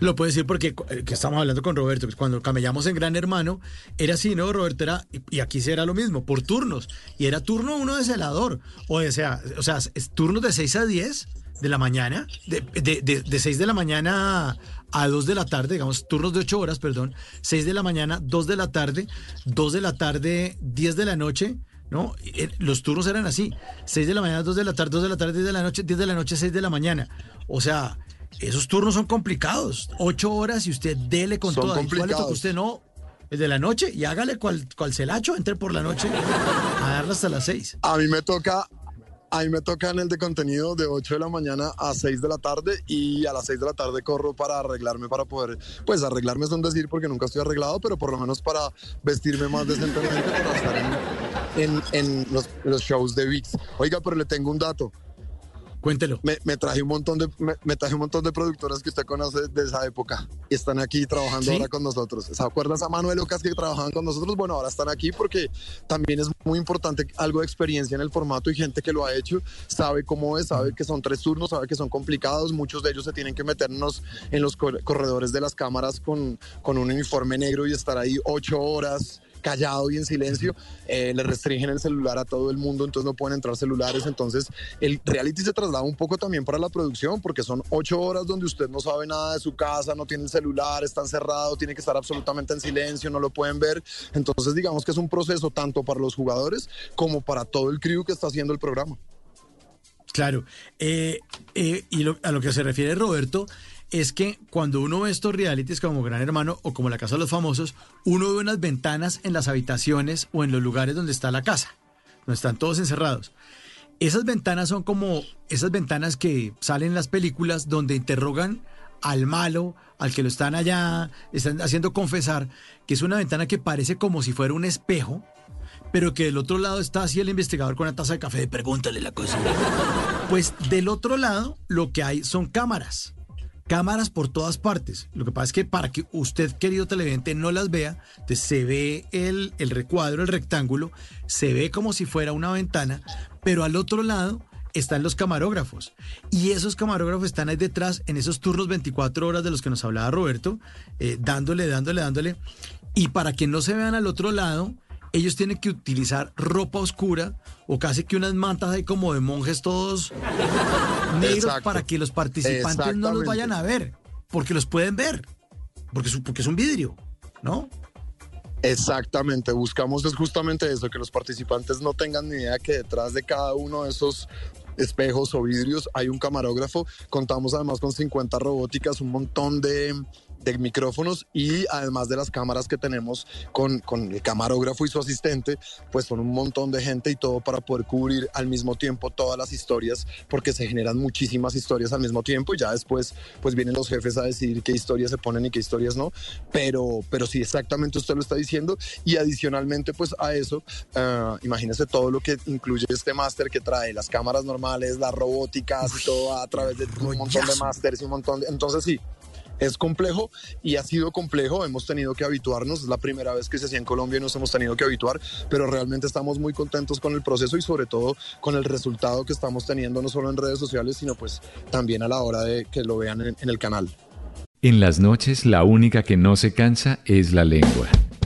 Lo puedo decir porque eh, que estamos hablando con Roberto. Cuando camellamos en Gran Hermano, era así, ¿no, Roberto? Era, y aquí sí era lo mismo, por turnos. Y era turno uno de celador. O sea, o sea turnos de 6 a 10 de la mañana, de, de, de, 6 de la mañana a 2 de la tarde, digamos, turnos de 8 horas, perdón, 6 de la mañana, 2 de la tarde, 2 de la tarde, 10 de la noche, ¿no? Eh, los turnos eran así, 6 de la mañana, 2 de la tarde, 2 de la tarde, 10 de la noche, 10 de la noche, 6 de la mañana. O sea, esos turnos son complicados. Ocho horas y usted dele con todo. ¿Cuál le toca usted? No, el de la noche y hágale cual, cual celacho, entre por la noche a darle hasta las seis. A mí me toca, a mí me toca en el de contenido de 8 de la mañana a 6 de la tarde y a las 6 de la tarde corro para arreglarme, para poder, pues arreglarme es un decir porque nunca estoy arreglado, pero por lo menos para vestirme más decentemente para estar en, en, los, los, shows de VIX. Oiga, pero le tengo un dato. Cuéntelo. Me, traje un montón de me, traje un montón de productoras que usted conoce de esa época y están aquí trabajando ahora con nosotros. ¿Se acuerdas a Manuel Lucas que trabajaban con nosotros? Bueno, ahora están aquí porque también es muy importante algo de experiencia en el formato y gente que lo ha hecho sabe cómo es, sabe que son tres turnos, sabe que son complicados. Muchos de ellos se tienen que meternos en los corredores de las cámaras con, con un uniforme negro y estar ahí ocho horas callado y en silencio, eh, le restringen el celular a todo el mundo, entonces no pueden entrar celulares. Entonces, el reality se traslada un poco también para la producción, porque son ocho horas donde usted no sabe nada de su casa, no tiene el celular, está encerrado, tiene que estar absolutamente en silencio, no lo pueden ver. Entonces, digamos que es un proceso tanto para los jugadores como para todo el crew que está haciendo el programa. Claro. Eh, eh, y a lo que se refiere Roberto, es que cuando uno ve estos realities como Gran Hermano o como La Casa de los Famosos, uno ve unas ventanas en las habitaciones o en los lugares donde está la casa, donde están todos encerrados. Esas ventanas son como esas ventanas que salen en las películas donde interrogan al malo, al que lo están allá, están haciendo confesar, que es una ventana que parece como si fuera un espejo, pero que del otro lado está así el investigador con una taza de café de pregúntale la cosa. Pues del otro lado lo que hay son cámaras cámaras por todas partes. Lo que pasa es que para que usted, querido televidente, no las vea, se ve el, el recuadro, el rectángulo, se ve como si fuera una ventana, pero al otro lado están los camarógrafos. Y esos camarógrafos están ahí detrás en esos turnos 24 horas de los que nos hablaba Roberto, eh, dándole, dándole, dándole. Y para que no se vean al otro lado, ellos tienen que utilizar ropa oscura o casi que unas mantas ahí como de monjes todos negros para que los participantes no los vayan a ver, porque los pueden ver, porque es, porque es un vidrio, ¿no? Exactamente, buscamos es justamente eso, que los participantes no tengan ni idea que detrás de cada uno de esos espejos o vidrios hay un camarógrafo. Contamos además con 50 robóticas, un montón de de micrófonos y además de las cámaras que tenemos con, con el camarógrafo y su asistente, pues son un montón de gente y todo para poder cubrir al mismo tiempo todas las historias, porque se generan muchísimas historias al mismo tiempo y ya después pues vienen los jefes a decidir qué historias se ponen y qué historias no, pero, pero sí exactamente usted lo está diciendo. Y adicionalmente pues a eso, uh, imagínese todo lo que incluye este máster que trae las cámaras normales, las robóticas y todo a través de un montón de másters y un montón de... Entonces sí, es complejo y ha sido complejo, hemos tenido que habituarnos, es la primera vez que se hacía en Colombia y nos hemos tenido que habituar, pero realmente estamos muy contentos con el proceso y sobre todo con el resultado que estamos teniendo no solo en redes sociales, sino pues también a la hora de que lo vean en, en el canal. En las noches la única que no se cansa es la lengua.